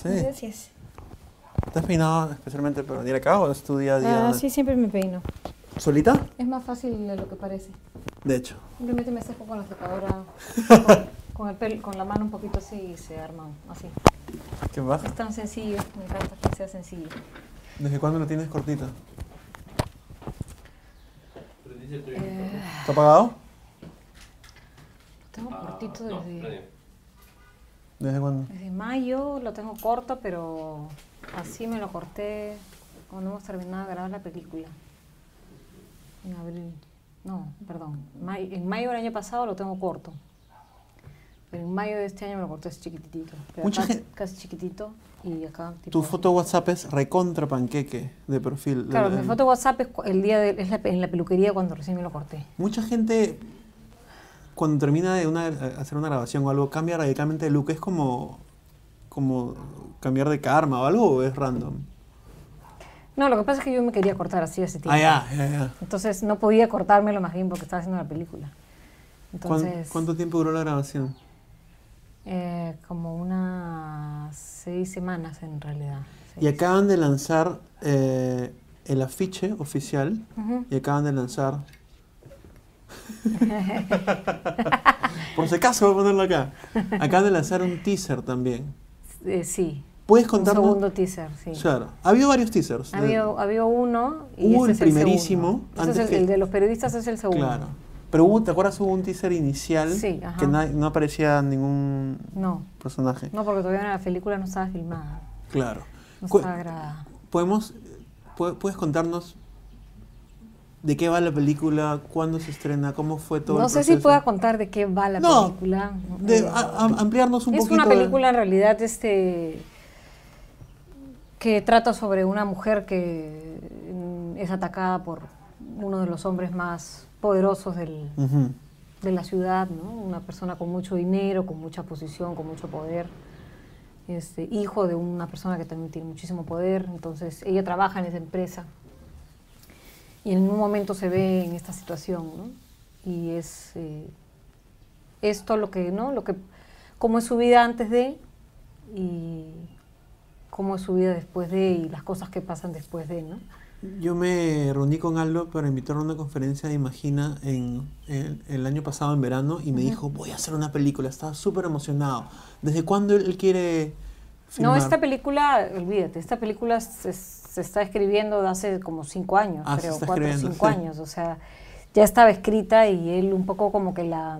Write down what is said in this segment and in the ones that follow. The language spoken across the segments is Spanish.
Sí. Gracias. ¿Te has peinado especialmente para venir acá o es tu día a día? Ah, sí, siempre me peino. ¿Solita? Es más fácil de lo que parece. De hecho. Simplemente me seco con la secadora, con, con el pelo, con la mano un poquito así y se arma así. ¿Qué baja? Es tan sencillo, me encanta que sea sencillo. ¿Desde cuándo lo tienes cortita? Eh, ¿Está apagado? lo tengo cortito desde, ¿Desde cuándo? desde mayo, lo tengo corto, pero así me lo corté cuando hemos terminado de grabar la película. En abril. No, perdón. may- en mayo del año pasado lo tengo corto. Pero en mayo de este año me lo corté así chiquitito. Mucha casi chiquitito y acá tipo... Tu foto WhatsApp es recontra panqueque de perfil. Claro, El- mi foto WhatsApp es el día de, es la- en la peluquería cuando recién me lo corté. Mucha gente, cuando termina de una, hacer una grabación o algo, cambia radicalmente de look. ¿Es como, como cambiar de karma o algo o es random? No, lo que pasa es que yo me quería cortar así hace tiempo. Ah, ya, ya, ya. Entonces no podía cortármelo más bien porque estaba haciendo la película. ¿Cuán- Entonces, ¿Cuánto tiempo duró la grabación? eh, como unas seis semanas en realidad. Y acaban de lanzar eh, el afiche oficial y acaban de lanzar... Por si acaso voy a ponerlo acá. Acaban de lanzar un teaser también. Eh, sí, ¿Puedes un contarnos? segundo teaser, sí. Claro. Ha habido varios teasers. Ha habido, ha habido uno y Hubo el es el primerísimo. Ese es el, el de los periodistas es el segundo. Claro. Pero hubo, ¿te acuerdas? Hubo un teaser inicial Sí, que no aparecía ningún No, personaje. no porque todavía la película no estaba filmada, Claro. no estaba grabada. ¿Podemos, pu- ¿Puedes contarnos de qué va la película? ¿Cuándo se estrena? ¿Cómo fue todo No el sé si pueda contar de qué va la No, película. De, Eh, a- a- ampliarnos un es poquito. una de- película en realidad este que trata sobre una mujer que mm, es atacada por uno de los hombres más poderosos del, de la ciudad, ¿no? Una persona con mucho dinero, con mucha posición, con mucho poder. Este, hijo de una persona que también tiene muchísimo poder, entonces ella trabaja en esa empresa y en un momento se ve en esta situación, ¿no? Y es eh, esto lo que, ¿no? Lo que, cómo es su vida antes de y cómo es su vida después de y las cosas que pasan después de, ¿no? Yo me reuní con Aldo para invitarlo a una conferencia de Imagina en, el- el año pasado en verano y me dijo, voy a hacer una película. Estaba súper emocionado. ¿Desde cuándo él, quiere filmar? No, esta película, olvídate, esta película se, se está escribiendo de hace como cinco años, Ah, creo, cuatro o cinco sí. años, o sea, ya estaba escrita y él un poco como que la,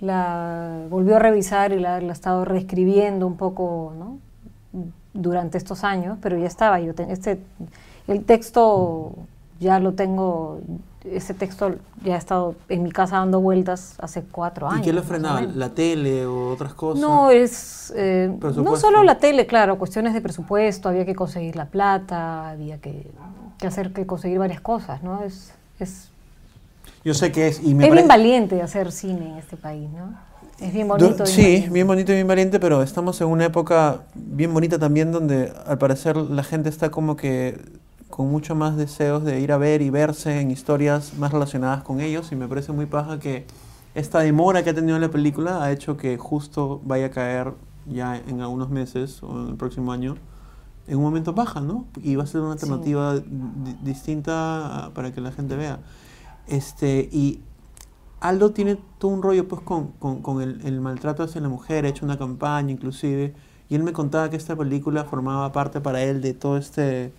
la volvió a revisar y la, la ha estado reescribiendo un poco, ¿no? Durante estos años, pero ya estaba, yo te- este, el texto ya lo tengo, ese texto ya ha estado en mi casa dando vueltas hace cuatro años. ¿Y qué lo frenaba? ¿La tele o otras cosas? No, es eh, no solo la tele, claro, cuestiones de presupuesto, había que conseguir la plata, había que, que hacer que conseguir varias cosas, ¿no? Es, es, Yo sé que es. Y me es bien valiente hacer cine en este país, ¿no? Es bien bonito. sí, valiente. bien bonito y bien valiente, pero estamos en una época bien bonita también donde al parecer la gente está como que con mucho más deseos de ir a ver y verse en historias más relacionadas con ellos y me parece muy paja que esta demora que ha tenido la película ha hecho que justo vaya a caer ya en algunos meses o en el próximo año en un momento baja, ¿no? Y va a ser una alternativa di- distinta para que la gente vea. Este, y Aldo tiene todo un rollo pues con, con- con el, el maltrato hacia la mujer, ha hecho una campaña inclusive, y él me contaba que esta película formaba parte para él de todo este,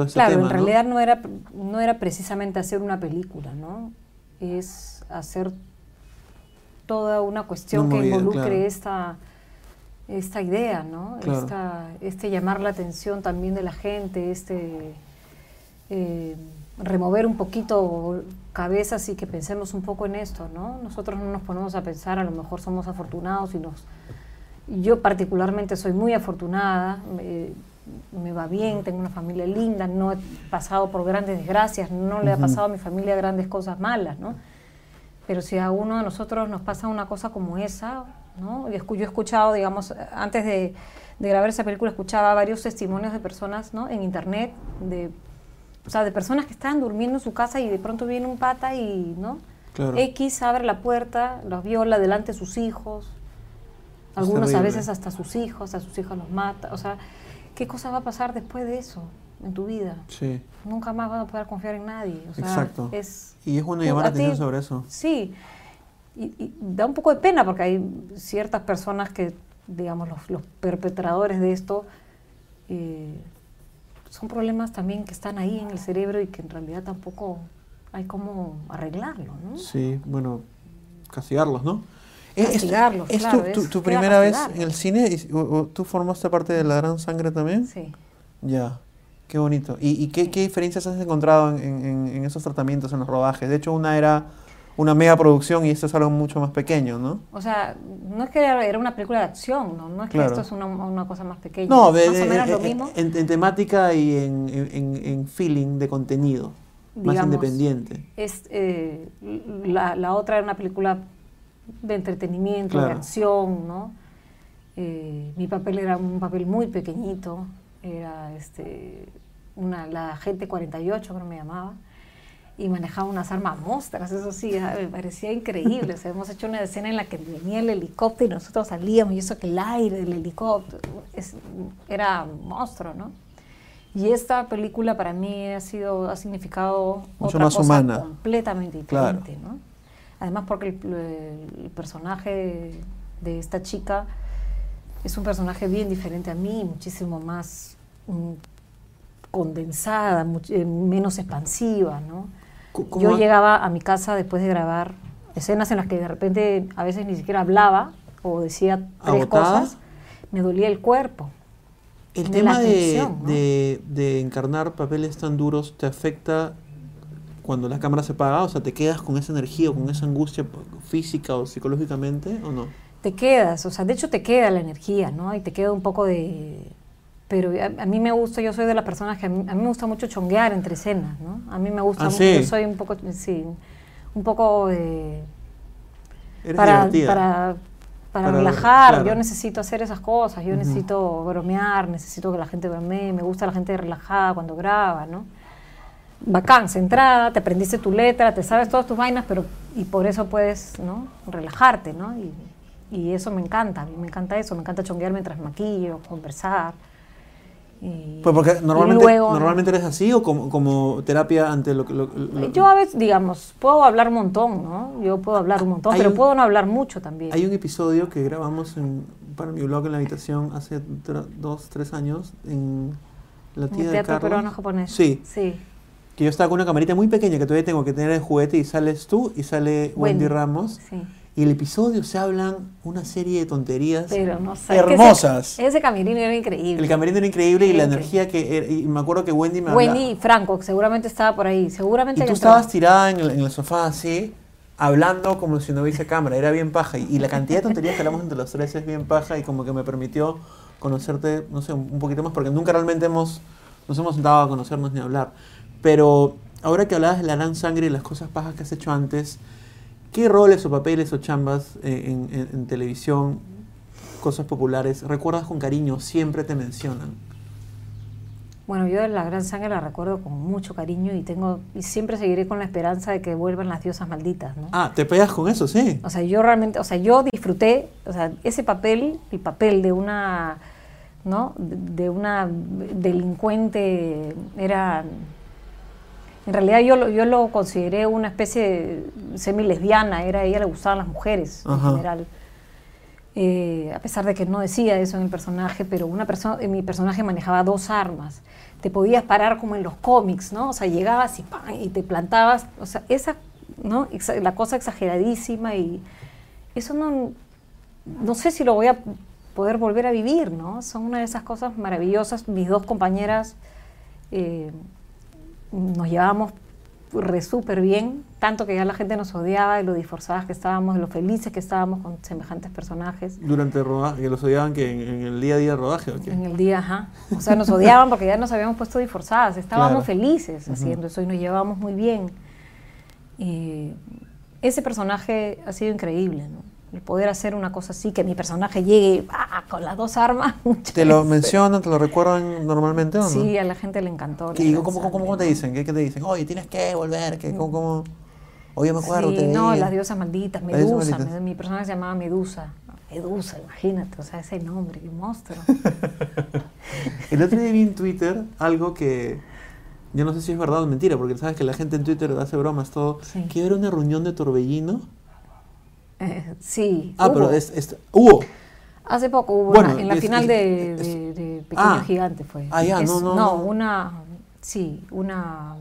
todo este Claro, tema. en realidad no era, no era precisamente hacer una película, ¿no? Es hacer toda una cuestión que movida, involucre claro. esta, esta idea, ¿no? Claro. Esta, este llamar la atención también de la gente, este eh, remover un poquito cabezas y que pensemos un poco en esto, ¿no? Nosotros no nos ponemos a pensar, a lo mejor somos afortunados y nos... Yo particularmente soy muy afortunada, me, me va bien, tengo una familia linda, no he pasado por grandes desgracias, no le ha pasado a mi familia grandes cosas malas, ¿no? Pero si a uno de nosotros nos pasa una cosa como esa, ¿no? Yo escu- yo he escuchado, digamos, antes de, de grabar esa película, escuchaba varios testimonios de personas, ¿no? En internet, de, o sea, de personas que estaban durmiendo en su casa y de pronto viene un pata y, ¿no? Claro. X abre la puerta, los viola delante de sus hijos, Algunos a veces hasta sus hijos, a sus hijos los mata. O sea, ¿qué cosa va a pasar después de eso en tu vida? Sí, Nunca más vas a poder confiar en nadie. O sea, Exacto. Es, y es bueno llamar la atención sobre eso. Sí, y, y da un poco de pena porque hay ciertas personas que, digamos, los, los perpetradores de esto, eh, son problemas también que están ahí en el cerebro y que en realidad tampoco hay cómo arreglarlo, ¿no? Sí, bueno, castigarlos, ¿no? Es- Castigarlos, ¿Es, claro, tu, tu- tu primera vez en el cine? Y- o- o ¿Tú formaste parte de La Gran Sangre también? Sí. Ya, qué bonito. ¿Y, y qué, qué diferencias has encontrado en, en- en esos tratamientos, en los rodajes? De hecho, una era una mega producción y esto es algo mucho más pequeño, ¿no? O sea, no es que era, una película de acción, ¿no? No es Claro. que esto es una, una cosa más pequeña. No, de- más o menos de- lo mismo. En, en temática y en, feeling de contenido, más Digamos, independiente. Es, eh, la, la otra era una película de entretenimiento, de Claro. acción, ¿no? Eh, mi papel era un papel muy pequeñito, era este, una, la agente 48, creo que me llamaba, y manejaba unas armas monstras, eso sí, me parecía increíble. O sea, hemos hecho una escena en la que venía el helicóptero y nosotros salíamos, y eso que el aire del helicóptero, es- era un monstruo, ¿no? Y esta película para mí ha sido, ha significado Mucho otra más cosa humana. completamente Claro. diferente, ¿no? Además porque el, el personaje de esta chica es un personaje bien diferente a mí, muchísimo más mm, condensada, much- eh, menos expansiva, ¿no? Co- ¿cómo Yo llegaba a mi casa después de grabar escenas en las que de repente a veces ni siquiera hablaba o decía tres ¿Agotada? cosas, me dolía el cuerpo. El de tema la de, tensión, ¿no? de- de encarnar papeles tan duros te afecta cuando la cámara se apaga, o sea, te quedas con esa energía, o con esa angustia física o psicológicamente, ¿o no? te quedas, o sea, de hecho te queda la energía, ¿no? Y te queda un poco de... Pero a, a mí me gusta, yo soy de las personas que a mí, a mí me gusta mucho chonguear entre escenas, ¿no? A mí me gusta Ah, yo soy un poco, sí, un poco de... Eres para, divertida. para, para Para- relajar, claro. yo necesito hacer esas cosas, yo necesito bromear, necesito que la gente bromee, me gusta la gente relajada cuando graba, ¿no? Bacán, centrada, te aprendiste tu letra, te sabes todas tus vainas, pero y por eso puedes, ¿no? Relajarte, ¿no? Y, y eso me encanta, a mí me encanta eso, me encanta chonguear mientras maquillo, conversar. Y, Pues porque normalmente, luego- normalmente eres así o como, como terapia ante lo que... Yo a veces, digamos, puedo hablar un montón, ¿no? Yo puedo hablar un montón, pero un- puedo no hablar mucho también. Hay un episodio que grabamos en- para mi blog en la habitación hace dos, tres años en la tía el de teatro Carlos. peruano japonés. Sí, Sí. Que yo estaba con una camarita muy pequeña que todavía tengo que tener de juguete y sales tú y sale Wendy, Wendy. Ramos. Sí. Y el episodio se hablan una serie de tonterías Pero no sé. hermosas. Ese, ese camerino era increíble. El camerino era increíble y la Increíble. energía que era, y me acuerdo que Wendy me Wendy hablaba. y Franco, seguramente estaba por ahí. Seguramente Y tú entró. estabas tirada en el, en el sofá así, hablando como si no hubiese cámara, era bien paja. Y, y la cantidad de tonterías que hablamos entre los tres es bien paja y como que me permitió conocerte, no sé, un poquito más, porque nunca realmente hemos, nos hemos sentado a conocernos ni a hablar. Pero ahora que hablabas de la gran sangre y las cosas pajas que has hecho antes, ¿qué roles o papeles o chambas eh, en, en- en televisión, cosas populares, recuerdas con cariño, siempre te mencionan? Bueno, yo de la Gran Sangre la recuerdo con mucho cariño y tengo y siempre seguiré con la esperanza de que vuelvan las diosas malditas, ¿no? Ah, te pegas con eso, sí. O sea, yo realmente, o sea, yo disfruté, o sea, ese papel, el papel de una, ¿no? De una delincuente era, en realidad yo lo, yo lo consideré una especie de semi-lesbiana, era, a ella le gustaban las mujeres en general. Eh, a pesar de que no decía eso en el personaje, pero una persona, mi personaje manejaba dos armas. Te podías parar como en los cómics, ¿no? O sea, llegabas y, ¡pam! y te plantabas, o sea, esa, ¿no? Exa- La cosa exageradísima y eso no, no sé si lo voy a poder volver a vivir, ¿no? Son una de esas cosas maravillosas. Mis dos compañeras eh, nos llevábamos re súper bien, tanto que ya la gente nos odiaba de lo disforzadas que estábamos, de lo felices que estábamos con semejantes personajes. Durante el rodaje, que los odiaban que en, en el día a día del rodaje, ¿o qué? En el día, ajá. O sea, nos odiaban porque ya nos habíamos puesto disforzadas. Estábamos Claro. felices haciendo eso y nos llevábamos muy bien. Y ese personaje ha sido increíble, ¿no? El poder hacer una cosa así, que mi personaje llegue ¡ah! con las dos armas. ¿Te lo mencionan, te lo recuerdan normalmente o no? Sí, a la gente le encantó. ¿Qué- ¿cómo, cómo, cómo te dicen? ¿Qué, qué te dicen? Oye, tienes que volver. ¿Qué, cómo, cómo? Oye, me acuerdo. Sí, te no, las diosas malditas, diosas Medusa. malditas. mi personaje se llamaba Medusa. Edusa, imagínate, o sea, ese nombre, qué monstruo. El otro día vi en Twitter algo que yo no sé si es verdad o mentira, porque sabes que la gente en Twitter hace bromas todo. Sí. Que era una reunión de Torbellino. Eh, sí. Ah, hubo. pero es, es- hubo. Hace poco hubo Bueno, una- en la es- final de, de- de Pequeño Ah. Gigante fue. Ah, ya, no, no, no. una, sí, una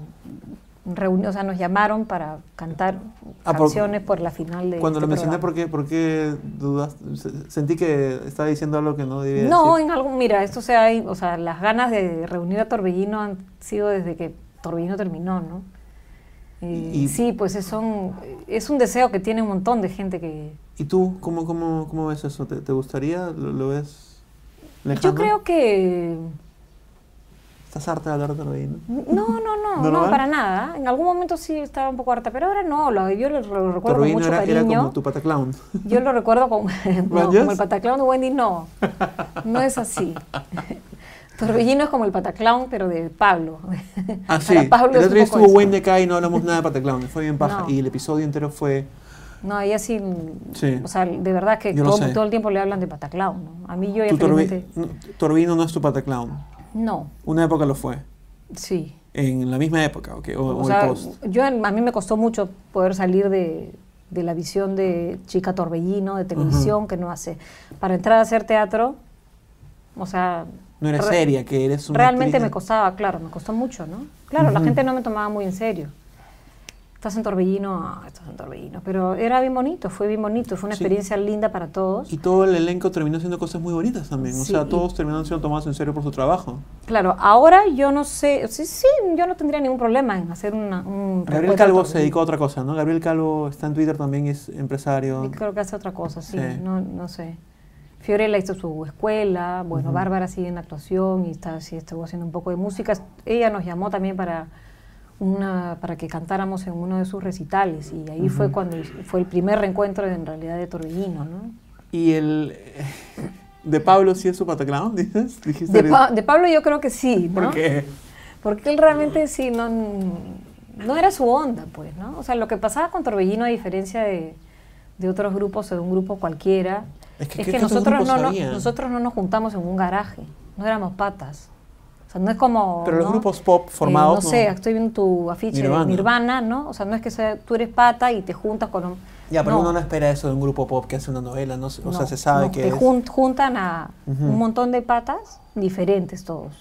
reunión, o sea, nos llamaron para cantar Ah, canciones por la final de Cuando este lo mencioné, programa. ¿por qué, por qué dudas? Se- Sentí que estaba diciendo algo que no debía No, decir. en algún, mira, esto se ha, o sea, las ganas de reunir a Torbellino han sido desde que Torbellino terminó, ¿no? Eh, Y- sí, pues es, son, es un deseo que tiene un montón de gente que... ¿Y tú cómo, cómo, cómo ves eso? ¿Te, te gustaría? ¿Lo, lo ves lejano? Yo creo que... ¿Estás harta de hablar de? No, no, no, no, para nada. En algún momento sí estaba un poco harta, pero ahora no, lo, yo lo, lo recuerdo con mucho era, era cariño. como tu pataclown. Yo lo recuerdo con, no, como el pataclown de Wendy, no. No es así. Torbellino es como el pataclown, pero de Pablo. Ah, sí. Para Pablo el otro día estuvo eso. Wendy acá y no hablamos nada de pataclown. Fue bien paja. No. Y el episodio entero fue... No, ella sí, Sí. o sea, de verdad que todo, todo el tiempo le hablan de pataclown, ¿no? A mí yo ya felizmente- no, Torbellino no es tu pataclown. No, Una época lo fue. sí. En la misma época, ¿ok? O, O, o sea, el post. yo, a mí me costó mucho poder salir de, de la visión de chica torbellino, de televisión, que no hace. Para entrar a hacer teatro, o sea... No eres re- seria, que eres una Realmente actriz me costaba, claro, me costó mucho, ¿no? Claro, la gente no me tomaba muy en serio. Estás en Torbellino, ah, estás en Torbellino. Pero era bien bonito, fue bien bonito, fue una Sí. experiencia linda para todos. Y todo el elenco terminó haciendo cosas muy bonitas también. O Sí, sea, y- todos terminaron siendo tomados en serio por su trabajo. Claro, ahora yo no sé, sí, sí, yo no tendría ningún problema en hacer una, un Gabriel Calvo se dedicó a otra cosa, ¿no? Gabriel Calvo está en Twitter también, es empresario. Torbellino. Creo que hace otra cosa, sí, Sí. No, no sé. Fiorella hizo su escuela, bueno, Ujú. Bárbara sigue en actuación y está, sí, estuvo haciendo un poco de música. Ella nos llamó también para una para que cantáramos en uno de sus recitales y ahí fue Ujú. cuando fue el primer reencuentro en realidad de Torbellino, ¿no? Y el... ¿De Pablo sí es su pataclown, dices? Dijiste De, Pa- de Pablo yo creo que sí, ¿no? ¿Por qué? Porque él realmente sí, no, no era su onda, pues, ¿no? O sea, lo que pasaba con Torbellino, a diferencia de, de otros grupos o de un grupo cualquiera, Es que, es ¿qué- que qué otros nosotros no, nosotros no nos juntamos en un garaje, no éramos patas. O sea, no es como... Pero los grupos pop Eh, formados... no sé, estoy viendo tu afiche Nirvana. de Nirvana, ¿no? O sea, no es que sea, tú eres pata y te juntas con... un- Ya, pero no. uno no espera eso de un grupo pop que hace una novela, ¿no? O sea, se sabe que te es... jun- juntan a un montón de patas diferentes todos.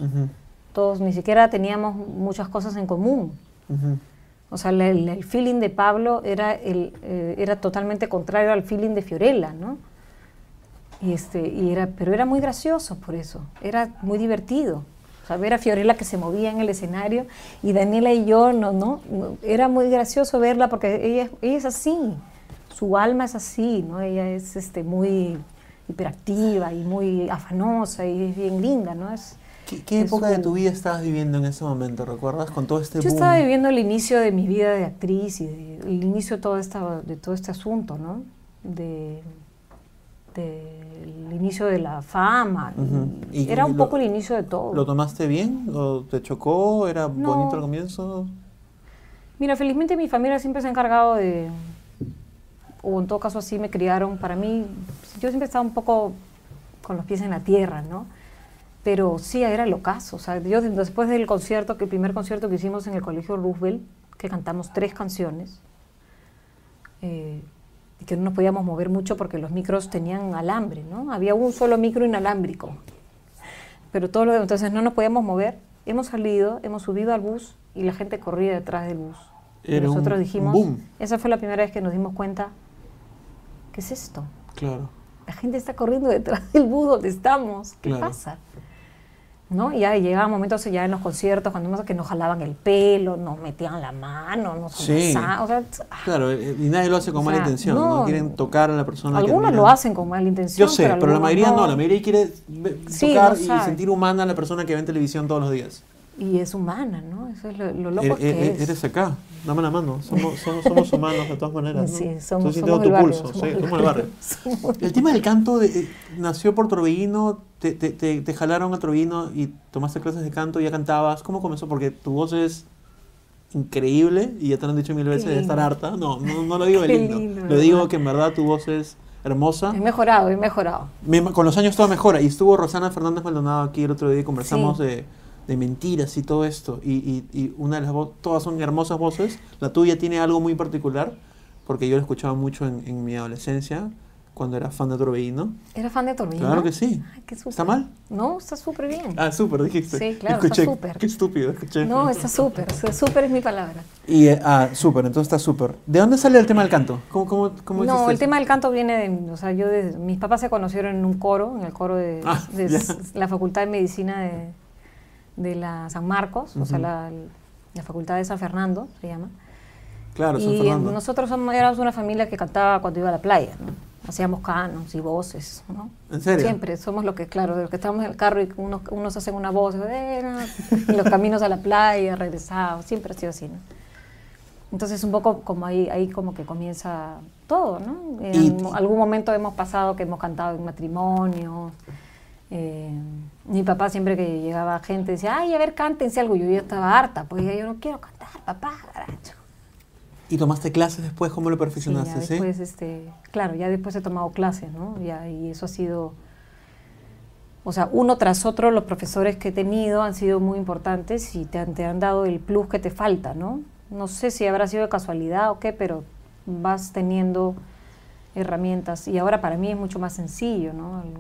Todos ni siquiera teníamos muchas cosas en común. O sea, el feeling de Pablo era, el, eh, era totalmente contrario al feeling de Fiorella, ¿no? Y este, y era, pero era muy gracioso por eso, era muy divertido. O sea, ver a Fiorella que se movía en el escenario y Daniela y yo, no, no, no, era muy gracioso verla porque ella, es- ella es así, su alma es así, ¿no? Ella es este, muy hiperactiva y muy afanosa y es bien linda, ¿no? Es, ¿Qué, qué es época de su- tu vida estabas viviendo en ese momento? ¿Recuerdas? Con todo este Yo boom. estaba viviendo el inicio de mi vida de actriz y de- el inicio de todo, esta, de todo este asunto, ¿no? De, del inicio de la fama. Ujú. ¿Y Era un lo- poco el inicio de todo. ¿Lo tomaste bien? ¿O te chocó? ¿Era No. bonito al comienzo? Mira, felizmente mi familia siempre se ha encargado de, o en todo caso así me criaron. Para mí, yo siempre estaba un poco con los pies en la tierra, ¿no? Pero sí, era el ocaso. O sea, yo de- después del concierto, que el primer concierto que hicimos en el Colegio Roosevelt, que cantamos tres canciones, eh, y que no nos podíamos mover mucho porque los micros tenían alambre, ¿no? Había un solo micro inalámbrico. Pero todo lo demás, entonces no nos podíamos mover. Hemos salido, hemos subido al bus y la gente corría detrás del bus. Y Era nosotros un dijimos, boom. esa fue la primera vez que nos dimos cuenta, ¿qué es esto? Claro. La gente está corriendo detrás del bus donde estamos. ¿Qué Claro. pasa? ¿No? Y ya llegaban momentos ya en los conciertos cuando que nos jalaban el pelo, nos metían la mano, nos Sí. o sea, ah, Claro, eh, y nadie lo hace con O mala intención, ¿no? no. Quieren tocar a la persona algunos lo hacen con mala intención. Yo sé, pero, la mayoría no. La mayoría quiere Sí, tocar y sabe. sentir humana a la persona que ve en televisión todos los días. Y es humana, ¿no? Eso es lo, lo loco E- que e- es. Eres acá, dame la mano. Somos, somos, somos humanos de todas maneras. ¿no? Sí, somos, sintiendo somos tu el barrio. pulso, somos sí, el somos el barrio. Somos- El tema del canto de- eh, nació por Torbellino, te, te, te, te jalaron a Torbellino y tomaste clases de canto y ya cantabas. ¿Cómo comenzó? Porque tu voz es increíble y ya te lo han dicho mil veces de estar harta. No, no, no lo digo de lindo. lindo, lo digo que en verdad tu voz es hermosa. He mejorado, he mejorado. Me- con los años todo mejora. Y estuvo Rosana Fernández Maldonado aquí el otro día y conversamos Sí. de, de mentiras y todo esto. Y, y- y una de las todas son hermosas voces. La tuya tiene algo muy particular, porque yo la escuchaba mucho en, en mi adolescencia, cuando era fan de Torbellino. ¿Eres fan de Torbellino? Claro que sí. Ay, qué. ¿Está mal? No, está súper bien. Ah, súper, dijiste. Sí, claro, está escuché, súper. Qué estúpido, escuché. No, está súper. Súper es mi palabra. Y, eh, ah, súper, entonces está súper. ¿De dónde sale el tema del canto? ¿Cómo, cómo, cómo No, el eso? tema del canto viene de, o sea, yo de- mis papás se conocieron en un coro, en el coro de, Ah, de la Facultad de Medicina de, de la San Marcos, o sea, la, la Facultad de San Fernando se llama. Claro, San y Fernando. nosotros somos, éramos una familia que cantaba cuando iba a la playa, ¿no? Hacíamos canos y voces, ¿no? ¿En serio? Siempre, somos los que, claro, de los que estábamos en el carro y unos, unos hacen una voz, eh, en los caminos a la playa, regresados, siempre ha sido así, ¿no? Entonces un poco como ahí, ahí como que comienza todo, ¿no? En Y- algún- momento hemos pasado que hemos cantado en matrimonio. Eh, mi papá siempre que llegaba gente decía, ay, a ver, cántense algo. Yo ya estaba harta, pues yo no quiero cantar, papá, garacho. ¿Y tomaste clases después? ¿Cómo lo Sí, ya perfeccionaste? Sí, después, este, claro, ya después he tomado clases, ¿no? Ya, y eso ha sido, o sea, uno tras otro, los profesores que he tenido han sido muy importantes y te han, te han dado el plus que te falta, ¿no? No sé si habrá sido de casualidad o qué, pero vas teniendo herramientas y ahora para mí es mucho más sencillo, ¿no? El-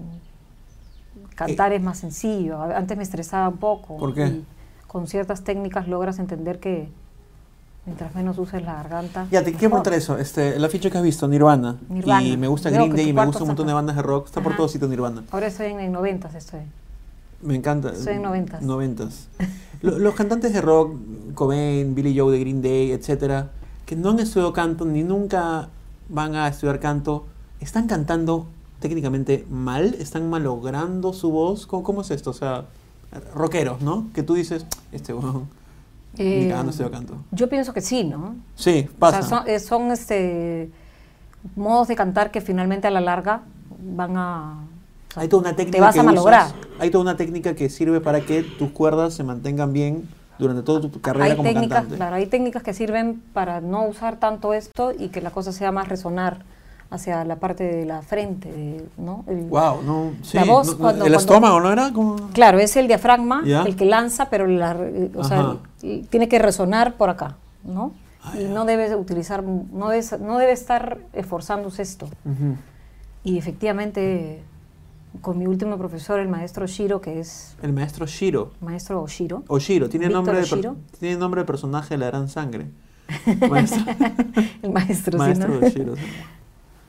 cantar es más sencillo. Antes me estresaba un poco. ¿Por qué? y con ciertas técnicas logras entender que mientras menos uses la garganta. Ya, te quiero preguntar eso. Este, el afiche que has visto, Nirvana. Nirvana. Y me gusta Green Day y me gusta un montón de bandas de rock. Está por Ajá. todos sitios Nirvana. Ahora estoy en, en 90 estoy. Me encanta. Soy en noventas. Noventas. Lo- Los cantantes de rock, Cobain, Billy Joe de Green Day, etcétera, que no han estudiado canto ni nunca van a estudiar canto, ¿están cantando técnicamente mal? ¿Están malogrando su voz? ¿Cómo, cómo es esto? O sea, rockeros, ¿no? Que tú dices, este ni Eh, cagando estudió canto. Yo pienso que sí, ¿no? Sí, O pasa. sea, son, eh, son, este, modos de cantar que finalmente a la larga van a... o sea, Hay toda una técnica vas que a malograr. usas, hay toda una técnica que sirve para que tus cuerdas se mantengan bien durante toda tu carrera hay como técnicas, cantante. claro, hay técnicas que sirven para no usar tanto esto y que la cosa sea más resonar hacia la parte de la frente, ¿no? El- Wow, no, sí, La voz no, no, cuando- el cuando- estómago, ¿no era? Como... Claro, es el diafragma el que lanza, pero la, o sea, tiene que resonar por acá, ¿no? Ah, y no debe utilizar, no debe, no debe estar esforzándose esto. Y efectivamente, con mi último profesor, el maestro Shiro, que es El maestro Shiro. maestro Shiro, O Shiro, tiene Víctor nombre, de Oshiro. tiene nombre de personaje de la gran sangre. Maestro, el maestro, sí, ¿no? de Shiro. sí.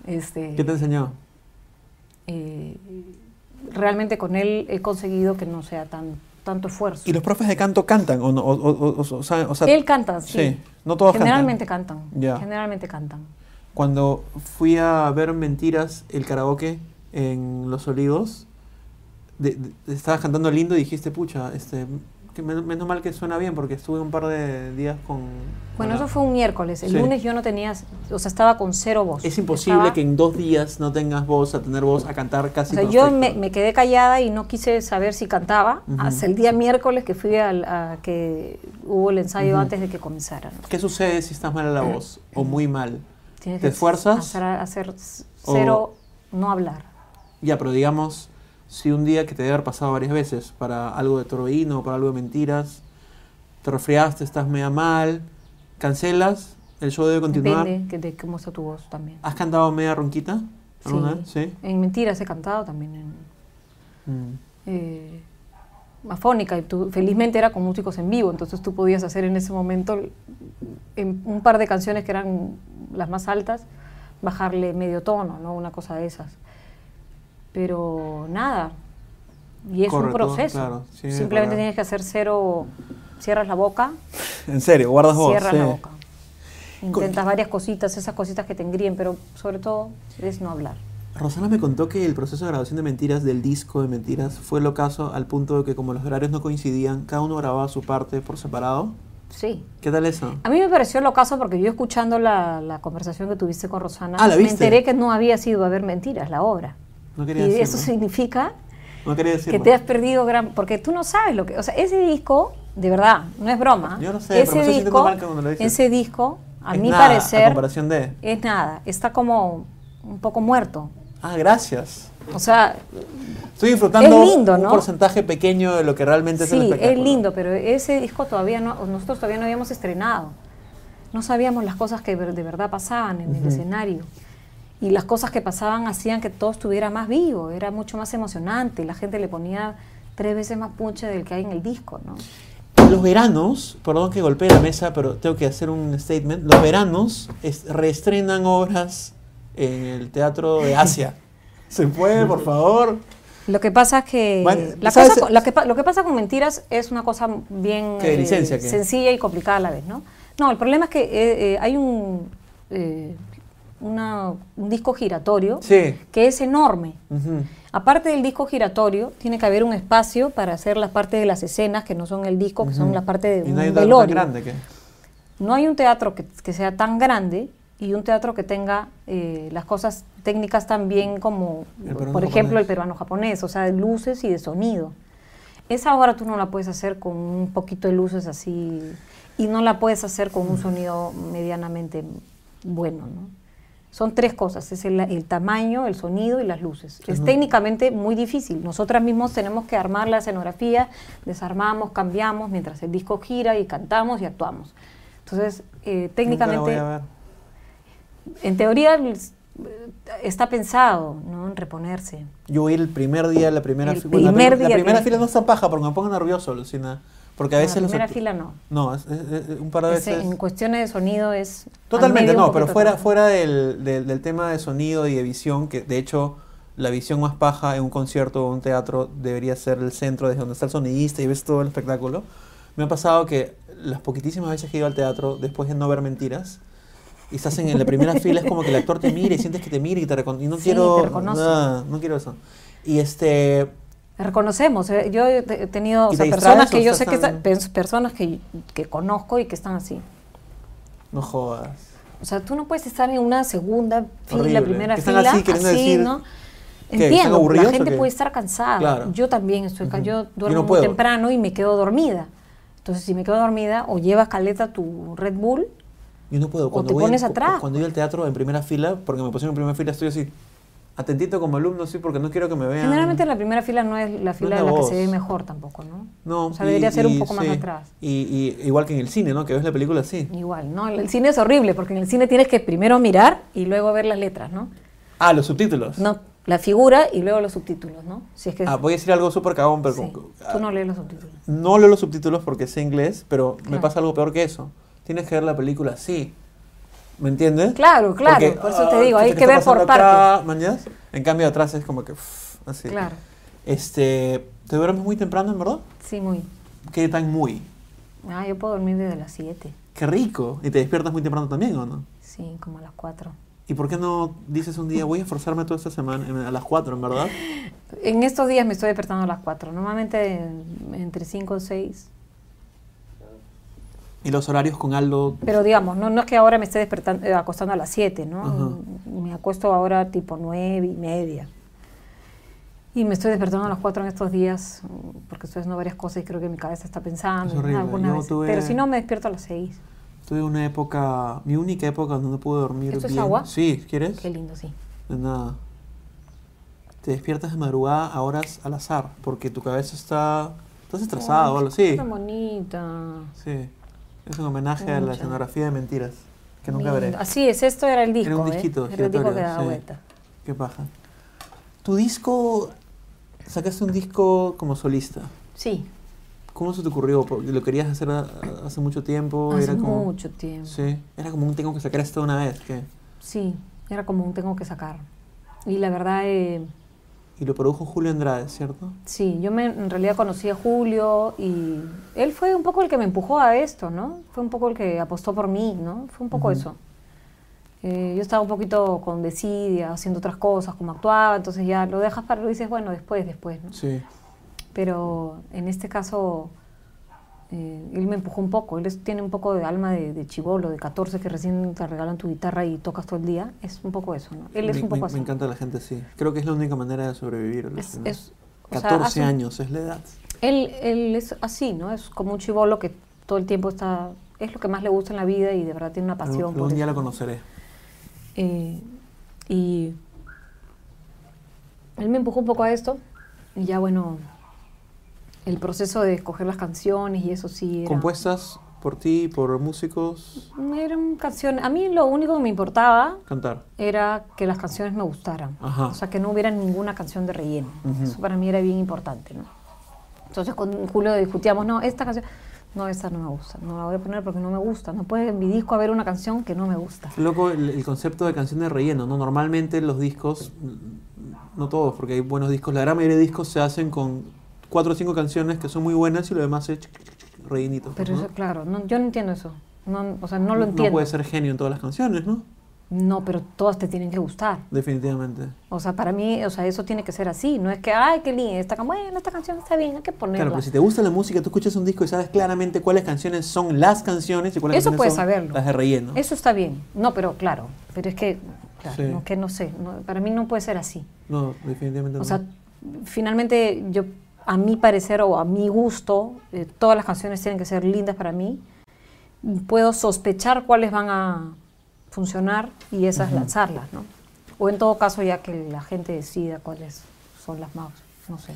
Este, ¿Qué te enseñó? eh, realmente con él he conseguido que no sea tan tanto esfuerzo. ¿Y los profes de canto cantan? ¿O, no? o, o- sea, sea, él canta, sí. sí, no todos cantan. Generalmente cantan. Generalmente cantan. Cuando fui a ver Mentiras, el karaoke en Los Olivos, de- de- estabas cantando lindo y dijiste, pucha, este, que men- menos mal que suena bien porque estuve un par de días con... Bueno, eso fue un miércoles. El Sí. lunes yo no tenía, o sea, estaba con cero voz. Es imposible Estaba- que en dos días no tengas voz, a tener voz, a cantar O casi sea, yo me, me quedé callada y no quise saber si cantaba Ujú. hasta el día miércoles que fui al, a que hubo el ensayo Ujú. antes de que comenzara. ¿no? ¿Qué sucede si estás mal a la voz o muy mal? Tienes ¿Te que esfuerzas? Hacer, hacer O- cero, no hablar. Ya, pero digamos, si un día que te debe haber pasado varias veces para algo de torbellino o para algo de mentiras, te resfriaste, estás media mal, cancelas, el show debe continuar. Depende que- de cómo está tu voz también. ¿Has cantado media ronquita? ¿Alguna vez? Sí. En Mentiras he cantado también en Mm. eh, afónica y tú, felizmente era con músicos en vivo, entonces tú podías hacer en ese momento en un par de canciones que eran las más altas, bajarle medio tono, ¿no? Una cosa de esas. Pero nada, y es Corre un todo, proceso. claro, sí, Simplemente tienes que hacer cero, cierras la boca, En serio, guardas voz. cierras sí. la boca. Intentas varias cositas, esas cositas que te engríen, pero sobre todo es no hablar. Rosana me contó que el proceso de grabación de Mentiras, del disco de Mentiras, fue el ocaso al punto de que como los horarios no coincidían, cada uno grababa su parte por separado. Sí. ¿Qué tal eso? A mí me pareció lo caso porque yo escuchando la, la conversación que tuviste con Rosana, Ah, ¿la me enteré que no había sido a ver mentiras la obra. No Y decirlo. eso significa No quería que te has perdido gran... Porque tú no sabes lo que... O sea, ese disco, de verdad, no es broma. Yo no sé, pero ese disco, mal cuando lo dices. Ese disco, a Es mi nada, A parecer, comparación de... es nada. Está como un poco muerto. Ah, gracias. O sea, Estoy disfrutando Es lindo, un ¿no? porcentaje pequeño de lo que realmente es el sí, espectáculo. es lindo, pero ese disco todavía no, nosotros todavía no habíamos estrenado. No sabíamos las cosas que de verdad pasaban en el escenario. Y las cosas que pasaban hacían que todo estuviera más vivo, era mucho más emocionante. La gente le ponía tres veces más punche del que hay en el disco, ¿no? Los veranos, perdón que golpee la mesa, pero tengo que hacer un statement. Los veranos es- reestrenan obras en el Teatro de Asia. ¿Se puede, por favor? Lo que pasa es que, Bueno, la ¿sabes? cosa con- lo, que pa- lo que pasa con mentiras es una cosa bien ¿Qué, licencia, qué? sencilla y complicada a la vez, ¿no? No, el problema es que eh, eh, hay un, eh, una- un disco giratorio Sí. que es enorme. Ujú. Aparte del disco giratorio, tiene que haber un espacio para hacer las partes de las escenas que no son el disco, que son Ujú. la parte de Y un no hay un teatro tan grande que... No hay un teatro que, que sea tan grande y un teatro que tenga eh, las cosas técnicas tan bien como, por ejemplo, japonés. el peruano japonés, o sea, de luces y de sonido. Esa obra tú no la puedes hacer con un poquito de luces así y no la puedes hacer con un sonido medianamente bueno, ¿no? Son tres cosas, es el, el tamaño, el sonido y las luces. Es técnicamente muy difícil. Nosotras mismos tenemos que armar la escenografía, desarmamos, cambiamos mientras el disco gira y cantamos y actuamos. Entonces, eh, Nunca la voy técnicamente, a ver. en teoría es- está pensado ¿no? en reponerse. Yo voy a ir el primer día, la primera El fila. La, primer prim- la día primera fila no está paja porque me pongo nervioso, Lucina. Porque a En veces la los primera act- fila no. No, es- es- es- un par de Ese, veces. en cuestiones de sonido es... al Totalmente no, pero fuera, fuera del, del- del tema de sonido y de visión, que de hecho la visión más paja en un concierto o un teatro debería ser el centro desde donde está el sonidista y ves todo el espectáculo. Me ha pasado que las poquitísimas veces que he ido al teatro, después de no ver mentiras, y estás en, en la primera fila, es como que el actor te mira y sientes que te mira y te reconoce. Y no Sí, quiero. te nada, no quiero eso. Y este. Reconocemos, eh, yo he te- he tenido o ¿Y sea, personas o que yo sé que están- pers- personas que, que conozco y que están así. No jodas. O sea, tú no puedes estar en una segunda fila, Horrible. primera Que fila, así, queriendo decir, ¿no? ¿qué? ¿Están Entiendo, la o gente puede estar cansada. Claro. Yo también estoy ca- yo Yo duermo no muy temprano y me quedo dormida. Entonces, si me quedo dormida, o llevas caleta tu Red Bull, Yo no puedo. Cuando te voy pones cu- atrás. Cuando voy al teatro en primera fila, porque me pusieron en primera fila, estoy así. Atentito como alumno, sí, porque no quiero que me vean. generalmente la primera fila no es la fila la en la que se ve mejor tampoco, ¿no? No, O sea, y- debería ser un y- poco más sí. atrás. Y, y igual que en el cine, ¿no? Que ves la película así. Igual, ¿no? El cine es horrible porque en el cine tienes que primero mirar y luego ver las letras, ¿no? Ah, los subtítulos. No, la figura y luego los subtítulos, ¿no? Si es que Ah, voy a decir algo súper cagón, pero sí. como- tú no lees los subtítulos. no leo los subtítulos porque sé inglés, pero me Claro. pasa algo peor que eso. Tienes que ver la película así. ¿Me entiendes? Claro, claro, Porque, por eso te ah, digo, hay ¿qué que ver por partes. ¿Mañas? En cambio, atrás es como que. uff, así. Claro, Este, ¿Te duermes muy temprano, en verdad? sí, muy. ¿Qué tan muy? Ah, yo puedo dormir desde las 7, Qué rico. ¿Y te despiertas muy temprano también, o no? sí, como a las 4. ¿Y por qué no dices un día, voy a esforzarme toda esta semana a las 4, en verdad? En estos días me estoy despertando a las 4, normalmente en- entre 5 o 6. Y los horarios con Aldo. Pero digamos, no, no es que ahora me esté despertando, eh, acostando a las 7, ¿no? Me acuesto ahora tipo 9 y media. Y me estoy despertando a las 4 en estos días porque estoy haciendo varias cosas y creo que mi cabeza está pensando. Es Yo veces. tuve- Pero si no, me despierto a las 6. Tuve una época, mi única época donde no pude dormir ¿Esto es bien. agua? Sí, ¿quieres? Qué lindo, sí. De nada. Te despiertas de madrugada a horas al azar, porque tu cabeza está... Estás estresado o algo así. Qué bonita. Sí. Es un homenaje a la escenografía de mentiras, que nunca Lindo. veré. Así es, esto era el disco. Era un ¿eh? disquito Era el disco que daba sí. vuelta. Qué paja. Tu disco, sacaste un disco como solista. Sí, ¿Cómo se te ocurrió? ¿Lo querías hacer a- a- hace mucho tiempo? hace era como, mucho tiempo. Sí, era como un tengo que sacar esto una vez. ¿qué? Sí, era como un tengo que sacar. Y la verdad, eh, Y lo produjo Julio Andrade, ¿cierto? sí, yo me, en realidad conocí a Julio y él fue un poco el que me empujó a esto, ¿no? Fue un poco el que apostó por mí, ¿no? Fue un poco eso. Eh, yo estaba un poquito con desidia, haciendo otras cosas, como actuaba, entonces ya lo dejas para, lo dices, bueno, después, después, ¿no? Sí. Pero en este caso, eh, él me empujó un poco. Él es- tiene un poco de alma de, de chivolo, de 14, que recién te regalan tu guitarra y tocas todo el día. Es un poco eso, ¿no? Él es un poco me- así. me encanta la gente así. Creo que es la única manera de sobrevivir. Es- alucina. es- o sea, 14 hace un- años es la edad. Él, él es así, ¿no? Es como un chivolo que todo el tiempo está... Es lo que más le gusta en la vida y de verdad tiene una pasión Algún algún día la conoceré. Eh, y él me empujó un poco a esto y ya bueno, el proceso de escoger las canciones y eso sí era... ¿Compuestas por ti, por músicos? Eran canciones, a mí lo único que me importaba Cantar. era que las canciones me gustaran, Ajá. o sea que no hubiera ninguna canción de relleno, eso para mí era bien importante, ¿no? Entonces con Julio discutíamos, no, esta canción, no, esta no me gusta, no la voy a poner porque no me gusta, no puede en mi disco haber una canción que no me gusta. Loco el, el concepto de canción de relleno, ¿no? Normalmente los discos, mm, no todos, porque hay buenos discos, la gran mayoría de discos se hacen con cuatro o cinco canciones que son muy buenas y lo demás es rellenito. Pero ¿no? eso, claro, no, yo no entiendo eso, no, o sea, no lo No entiendo. puede ser genio en todas las canciones, ¿no? No, pero todas te tienen que gustar. Definitivamente. O sea, para mí, o sea, eso tiene que ser así. No es que, ay, qué linda, esta, bueno, esta canción está bien, hay que ponerla. Claro, pero si te gusta la música, tú escuchas un disco y sabes claramente cuáles canciones son las canciones y cuáles Eso canciones puedes son saberlo. las de relleno. Eso está bien. No, pero claro, pero es que, claro, Sí. no, que no sé, no, para mí no puede ser así. No, definitivamente no. O sea, finalmente yo, a mi parecer o a mi gusto, eh, todas las canciones tienen que ser lindas para mí. Puedo sospechar cuáles van a funcionar y esas lanzarlas, ¿no? O en todo caso ya que la gente decida cuáles son las más, no sé.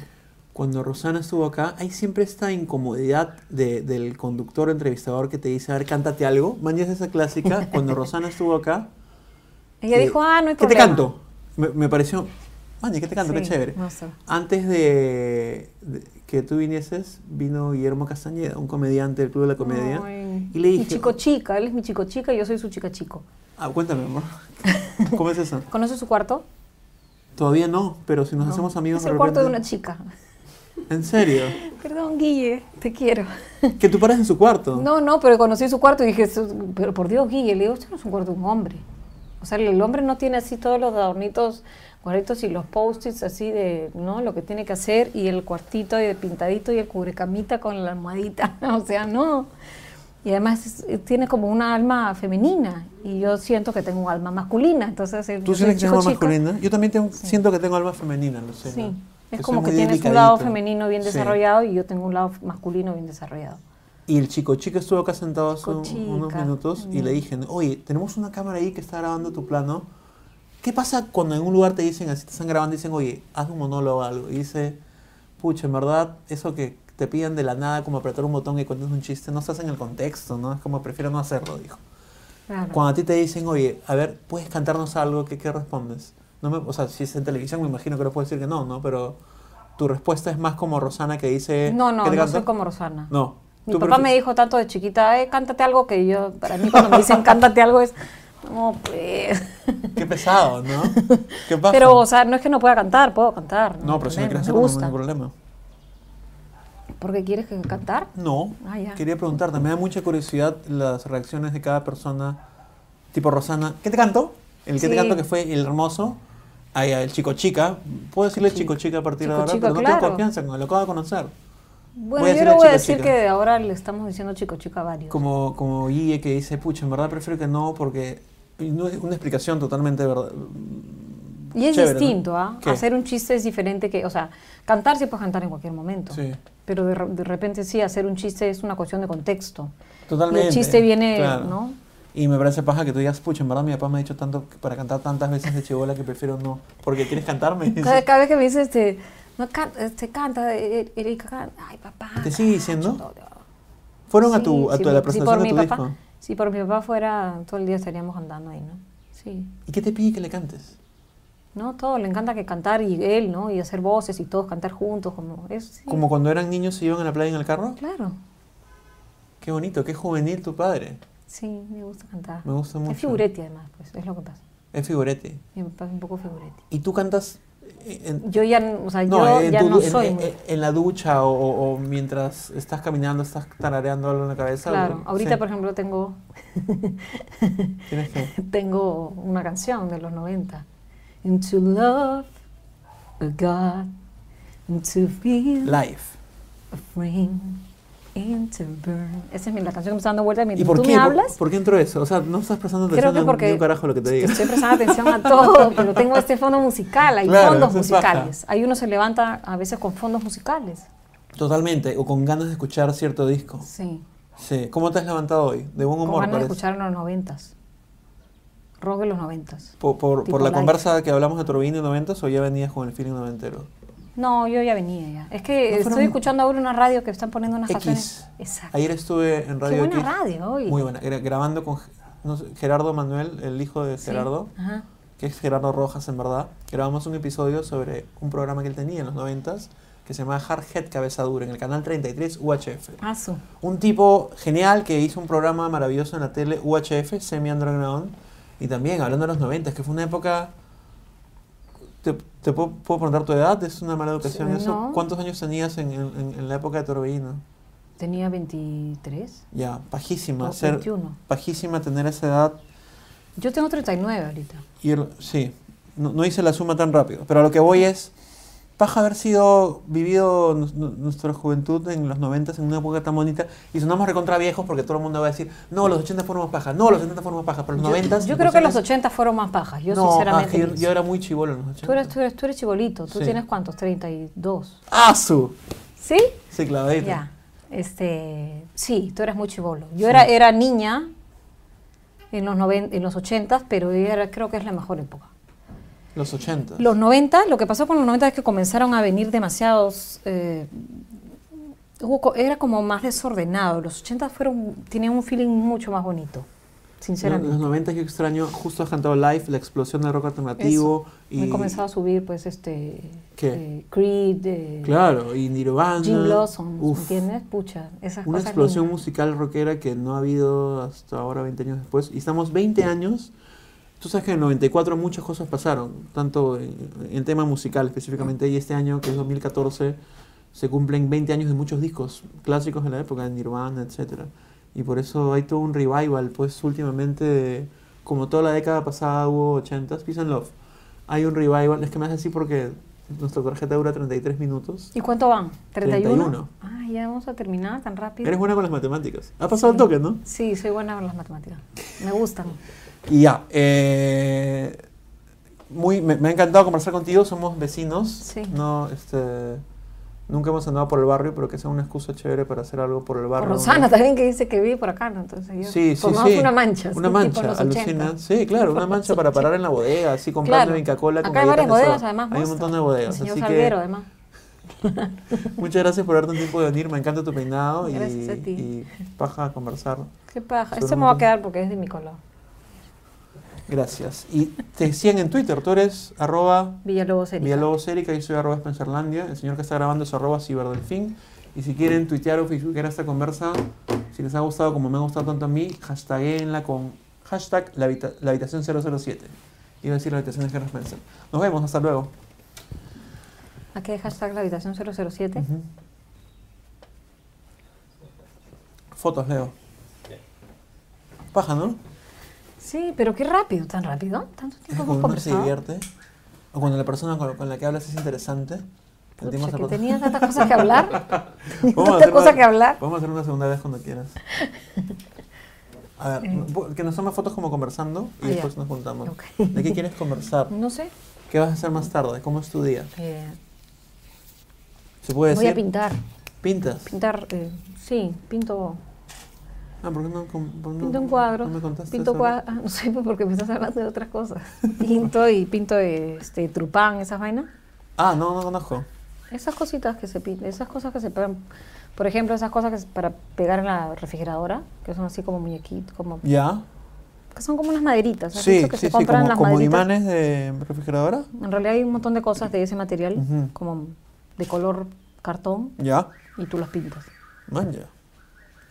Cuando Rosana estuvo acá, hay siempre esta incomodidad de- del conductor entrevistador que te dice, a ver, cántate algo. Mañana esa clásica. Cuando Rosana estuvo acá, Ella eh, dijo, ah, no hay ¿Qué te problema. canto? Me, me pareció, ¿qué te canto? Qué chévere. no sé. Antes de, de que tú vinieses, vino Guillermo Castañeda, un comediante del Club de la Comedia. Ay, y le Mi dije, chico chica, él es mi chico chica y yo soy su chica chico. ah, cuéntame, amor. ¿Cómo es eso? ¿Conoces su cuarto? Todavía no, pero si nos No. hacemos amigos Es de el cuarto de una chica. ¿En serio? Perdón, Guille, te quiero. Que tú paras en su cuarto. No, no, pero conocí su cuarto y dije, "Su- pero por Dios, Guille, le digo, esto no es un cuarto de un hombre. O sea, el hombre no tiene así todos los adornitos, cuadritos y los post-its así de, ¿no? Lo que tiene que hacer y el cuartito y el pintadito y el cubrecamita con la almohadita. o sea, no. Y además es- eh, tiene como una alma femenina y yo siento que tengo un alma masculina. Entonces, ¿Tú sientes que tienes alma masculina? Yo también tengo- siento que tengo alma femenina, lo sé. Sí, ¿no? es soy como que tienes un lado delicadito. femenino bien Sí. desarrollado y yo tengo un lado masculino bien desarrollado. Y el chico chico estuvo acá sentado hace unos minutos y mm. le dije, oye, tenemos una cámara ahí que está grabando tu plano. ¿Qué pasa cuando en un lugar te dicen, así te están grabando, dicen, oye, haz un monólogo o algo? Y dice, pucha, en verdad, eso que te piden de la nada como apretar un botón y cuentes un chiste, no estás en el contexto, ¿no? Es como prefiero no hacerlo, dijo. Claro. Cuando a ti te dicen, oye, a ver, ¿puedes cantarnos algo? ¿Qué, qué respondes? No me, o sea, si es en televisión me imagino que no puedes decir que no, ¿no? Pero tu respuesta es más como Rosana que dice... No, no, ¿qué te no soy como Rosana. No. Mi papá prefi- me dijo tanto de chiquita, eh, cántate algo que yo, para mí cuando me dicen cántate algo es, no, pues. Qué pesado, ¿no? ¿Qué pasa? Pero, o sea, no es que no pueda cantar, puedo cantar. no, pero si no quieres hacerlo, no hay problema. ¿Por qué quieres que cantar? No, Ah, ya. quería preguntarte, me da mucha curiosidad las reacciones de cada persona. Tipo Rosana, ¿qué te canto? El que te Sí. canto que fue el hermoso. Ay, el chico chica. Puedo decirle chico chica a partir de Chico ahora, chica, pero no claro. tengo confianza, con- lo acabo de conocer. Bueno, yo le voy a decir chica. que ahora le estamos diciendo chico chica a varios. Como, como Guille que dice, pucha, en verdad prefiero que no, porque una explicación totalmente verdad. Y es chévere, distinto, ¿ah? ¿Qué? Hacer un chiste es diferente que, o sea, cantar sí puedes cantar en cualquier momento. Sí, Pero de, de repente sí, hacer un chiste es una cuestión de contexto. totalmente. Y el chiste viene, claro. ¿no? Y me parece paja que tú digas, pucha, en verdad mi papá me ha dicho tanto para cantar tantas veces de chibola que prefiero no. Porque quieres cantarme. Cada, cada vez que me dice, este, no, can- este, canta, eh, Erika, canta. Ay, papá. ¿Te sigue diciendo? Fueron a Sí, tu, a tu, a la si presentación por de tu mi papá, disco. Si por mi papá fuera, todo el día estaríamos andando ahí, ¿no? Sí. ¿Y qué te pide que le cantes? No, todo, le encanta que cantar y él, ¿no? Y hacer voces y todos cantar juntos, como es. sí. Como cuando eran niños se iban a la playa en el carro. Claro, Qué bonito, qué juvenil tu padre. sí, me gusta cantar. Me gusta mucho. Es figuretti además, pues, es lo que pasa. Es figurete. Mi papá es un poco figuretti. ¿Y tú cantas en, Yo ya, o sea, no, yo ya tu no en- soy en- en la ducha o, o- mientras estás caminando, estás tarareando algo en la cabeza? Claro, o- ahorita sí. por ejemplo tengo, Tienes que... tengo una canción de los 90. And to love a God, and to feel Live. a flame, and to burn. Esa es mi- la canción que me está dando vuelta ¿Y mientras por tú qué? me ¿Por- hablas. ¿Por qué entró eso? O sea, no estás prestando Creo atención que a un- porque ni un carajo lo que te que diga. estoy prestando atención a todo, pero tengo este fondo musical, hay Claro, fondos musicales. Hay uno se levanta a veces con fondos musicales. Totalmente, o con ganas de escuchar cierto disco. Sí. Sí. ¿Cómo te has levantado hoy? De buen Con humor, ganas de escuchar en los noventas. rock de los noventas. ¿Por, por, por la live. conversa que hablamos de Turbine y noventas o ya venías con el feeling noventero? No, yo ya venía ya. Es que No, estoy escuchando ahora una radio que están poniendo unas X. canciones. Exacto. Ayer estuve en Radio Qué buena X. radio hoy. Muy buena. gra- grabando con no sé, Gerardo Manuel, el hijo de Sí. Gerardo, Ajá. que es Gerardo Rojas en verdad. Grabamos un episodio sobre un programa que él tenía en los noventas que se llamaba Hard Head Cabeza Dura en el canal 33 UHF. Su. Un tipo genial que hizo un programa maravilloso en la tele UHF, Semi Underground, y también hablando de los 90, que fue una época... ¿Te, te puedo, puedo preguntar tu edad? ¿Es una mala educación Sí, eso? no. ¿Cuántos años tenías en, en- en la época de Torbellino? Tenía 23 Ya, pajísima. o Ser, 21. pajísima tener esa edad. Yo tengo 39 ahorita. Y el- sí, no, no hice la suma tan rápido. Pero a lo que voy es, paja haber sido vivido nu- nu- nuestra juventud en los 90 en una época tan bonita y sonamos recontra viejos porque todo el mundo va a decir, no, los 80 fueron más paja, no, los 70 fueron más paja, pero los 90 Yo creo que los 80 fueron más pajas. Yo no, sinceramente. ah, yo, yo era muy chivolo en los 80. Tú eres, tú eres, tú eres chibolito. ¿Tú Sí. tienes cuántos? 32. ¡Ah, su! ¿Sí? Sí, clavadito. Ya. Este, sí, tú eres muy chivolo. Yo era, era niña en los, noven, en los 80, pero era, creo que es la mejor época. Los 80. Los 90, lo que pasó con los 90 es que comenzaron a venir demasiados... eh, hubo era como más desordenado. Los 80 fueron, tenían un feeling mucho más bonito, En los sinceramente. 90 yo extraño, justo has cantado live, la explosión del rock alternativo. y Me he comenzado a subir, pues, este... ¿Qué? eh, Creed, eh, Claro, y Nirvana. Jim Blossom, Uf, ¿entiendes? Pucha, esas Una cosas explosión lindas. musical rockera que no ha habido hasta ahora, 20 años después. Y estamos 20 años. Tú sabes que en el 94 muchas cosas pasaron, tanto en, en tema musical específicamente, y este año, que es 2014, se cumplen 20 años de muchos discos clásicos de la época, de Nirvana, etc. Y por eso hay todo un revival, pues últimamente, de- como toda la década pasada hubo 80s, Peace and Love. Hay un revival, es que me hace así porque nuestra tarjeta dura 33 minutos. ¿Y cuánto van? ¿31? 31. Ah, ya vamos a terminar tan rápido. Eres buena con las matemáticas. Ha pasado el toque, ¿no? Sí, soy buena con las matemáticas. Me gustan. Y ya, eh, muy, me, me ha encantado conversar contigo, somos vecinos. Sí. No, este, nunca hemos andado por el barrio, pero que sea una excusa chévere para hacer algo por el Por barrio. Rosana también que dice que vive por acá, ¿no? Entonces yo Sí, sí, sí. una mancha. Una mancha, alucina. 80. Sí, claro, una mancha para 80. parar en la bodega, así comprando Claro. Inca Cola con Acá hay varias bodegas, además. Hay un montón de bodegas. El señor así Salguero, que además. muchas gracias por darte un tiempo de venir, me encanta tu peinado y, y paja a conversar. Qué paja. Sobre Este me va a quedar porque es de mi color. Gracias. Y te siguen en Twitter, tú eres arroba Villalobos Erika. Villalobos Erika, yo soy arroba Spencerlandia, el señor que está grabando es arroba Ciberdelfín. Y si quieren tuitear o facebookear esta conversa, si les ha gustado como me ha gustado tanto a mí, hashtaguenla con hashtag la, habita- la habitación 007. Iba a decir la habitación de Henry Spencer. Nos vemos, hasta luego. ¿A qué hashtag la habitación 007? Ujú. Fotos, Leo. Paja, ¿no? Sí, pero qué rápido, tan rápido. Tanto tiempo hemos cuando uno se conversado. divierte, o cuando la persona con, con la que hablas es interesante, Pucha, que tenías tantas cosas que hablar. A tantas cosas que hablar. A hacer una segunda vez cuando quieras. A ver, Eh. que nos tome fotos como conversando y Ah, ya. después nos juntamos. Ok. ¿De qué quieres conversar? No sé. ¿Qué vas a hacer más tarde? ¿Cómo es tu día? eh, ¿Se puede voy a decir? pintar. ¿Pintas? Pintar, eh, sí, pinto, Ah, ¿por qué no, por pinto un cuadro. no me contaste pinto cuadro. no sé, porque me estás hablando de otras cosas. Pinto y pinto este, trupán, esas vainas. Ah, no, no conozco. Esas cositas que se pintan, esas cosas que se pegan. Por ejemplo, esas cosas que es para pegar en la refrigeradora, que son así como muñequitos, como, ¿Ya? que son como unas maderitas. ¿has Sí, visto que sí, se sí, compran como, las como maderitas? imanes de refrigeradora. En realidad hay un montón de cosas de ese material, Ujú. como de color cartón, ¿Ya? y tú las pintas. Man, ya.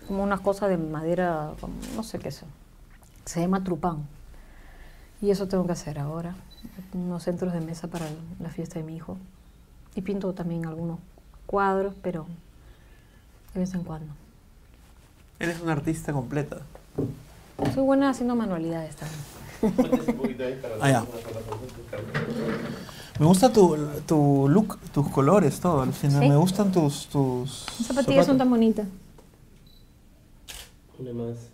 Como unas cosas de madera, como- no sé qué es. Se llama trupán. Y eso tengo que hacer ahora. Unos centros de mesa para la fiesta de mi hijo. Y pinto también algunos cuadros, pero de vez en cuando. Eres una artista completa. Soy buena haciendo manualidades también. Ah, ya. Me gusta tu, tu look, tus colores, todo, Lucina. ¿Sí? Me gustan tus, tus Las zapatillas son tan bonitas. Una más. Porque ahí, porque ahí parece una más.